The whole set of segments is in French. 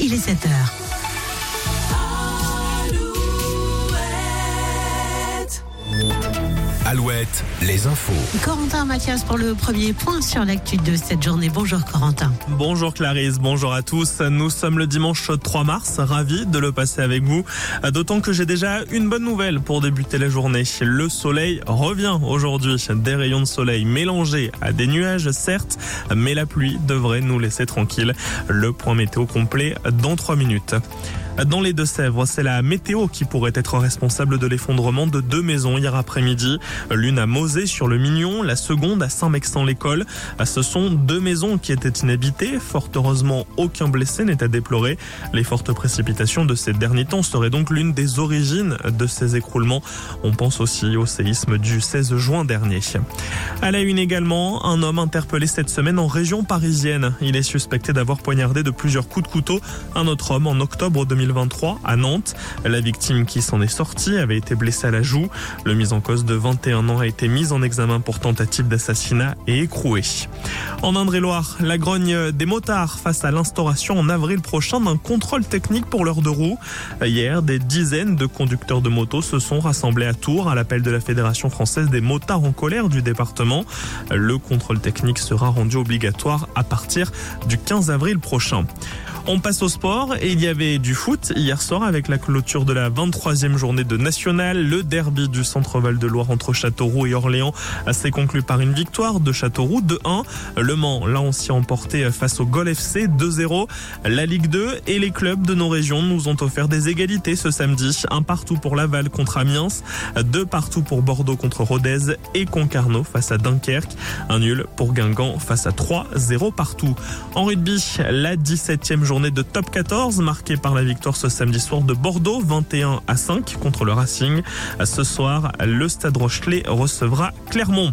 il est 7 heures. Alouette, les infos. Corentin Mathias pour le premier point sur l'actu de cette journée. Bonjour Corentin. Bonjour Clarisse, bonjour à tous. Nous sommes le dimanche 3 mars, ravi de le passer avec vous. D'autant que j'ai déjà une bonne nouvelle pour débuter la journée. Le soleil revient aujourd'hui. Des rayons de soleil mélangés à des nuages, certes, mais la pluie devrait nous laisser tranquilles. Le point météo complet dans 3 minutes. Dans les Deux-Sèvres, c'est la météo qui pourrait être responsable de l'effondrement de deux maisons hier après-midi. L'une à Mosée sur le Mignon, la seconde à Saint-Mexan-l'École. Ce sont deux maisons qui étaient inhabitées. Fort heureusement, aucun blessé n'est à déplorer. Les fortes précipitations de ces derniers temps seraient donc l'une des origines de ces écroulements. On pense aussi au séisme du 16 juin dernier. À la une également, un homme interpellé cette semaine en région parisienne. Il est suspecté d'avoir poignardé de plusieurs coups de couteau un autre homme en octobre 2020. 2023 à Nantes. La victime qui s'en est sortie avait été blessée à la joue. Le mis en cause de 21 ans a été mis en examen pour tentative d'assassinat et écroué. En Indre-et-Loire, la grogne des motards face à l'instauration en avril prochain d'un contrôle technique pour leurs deux roues. Hier, des dizaines de conducteurs de motos se sont rassemblés à Tours à l'appel de la Fédération française des motards en colère du département. Le contrôle technique sera rendu obligatoire à partir du 15 avril prochain. On passe au sport et il y avait du foot hier soir avec la clôture de la 23e journée de National. Le derby du centre Val de Loire entre Châteauroux et Orléans s'est conclu par une victoire de Châteauroux 2-1. Le Mans l'a aussi emporté face au Gol FC 2-0. La Ligue 2 et les clubs de nos régions nous ont offert des égalités ce samedi. Un partout pour Laval contre Amiens, deux partout pour Bordeaux contre Rodez et Concarneau face à Dunkerque. Un nul pour Guingamp face à 3-0 partout. En rugby, la 17e journée journée de top 14 marquée par la victoire ce samedi soir de Bordeaux 21 à 5 contre le Racing. Ce soir, le Stade Rochelet recevra Clermont.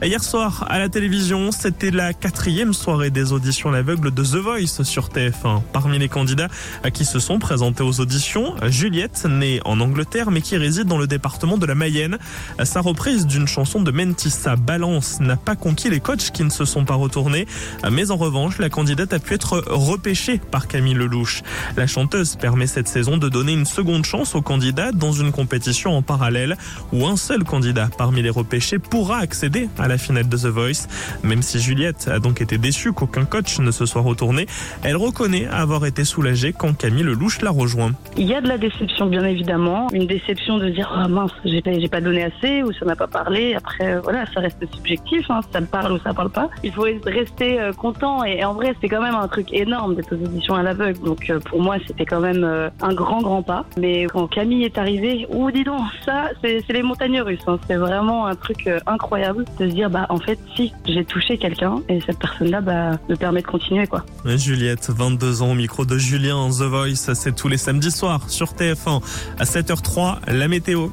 Hier soir, à la télévision, c'était la quatrième soirée des auditions à l'aveugle de The Voice sur TF1. Parmi les candidats qui se sont présentés aux auditions, Juliette, née en Angleterre mais qui réside dans le département de la Mayenne. Sa reprise d'une chanson de Mentissa, Balance, n'a pas conquis les coachs qui ne se sont pas retournés. Mais en revanche, la candidate a pu être repêchée par Camille Lelouch. La chanteuse permet cette saison de donner une seconde chance aux candidats dans une compétition en parallèle où un seul candidat parmi les repêchés pourra accéder à la finale de The Voice. Même si Juliette a donc été déçue qu'aucun coach ne se soit retourné, elle reconnaît avoir été soulagée quand Camille Lelouch l'a rejoint. Il y a de la déception, bien évidemment. Une déception de dire, oh mince, j'ai pas, donné assez ou ça n'a pas parlé. Après, voilà, ça reste subjectif, hein. ça me parle ou ça parle pas. Il faut rester euh, content et, en vrai, c'est quand même un truc énorme d'être aux à l'aveugle. Donc euh, pour moi, c'était quand même euh, un grand, grand pas. Mais quand Camille est arrivée, ou dis donc, ça, c'est les montagnes russes. Hein. C'est vraiment un truc incroyable de se dire, bah en fait si j'ai touché quelqu'un et cette personne-là bah, me permet de continuer quoi. Juliette, 22 ans au micro de Julien The Voice, c'est tous les samedis soirs sur TF1 à 7h03 la météo.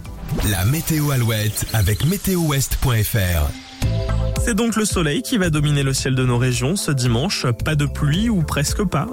La météo Alouette avec météowest.fr. C'est donc le soleil qui va dominer le ciel de nos régions ce dimanche. Pas de pluie ou presque pas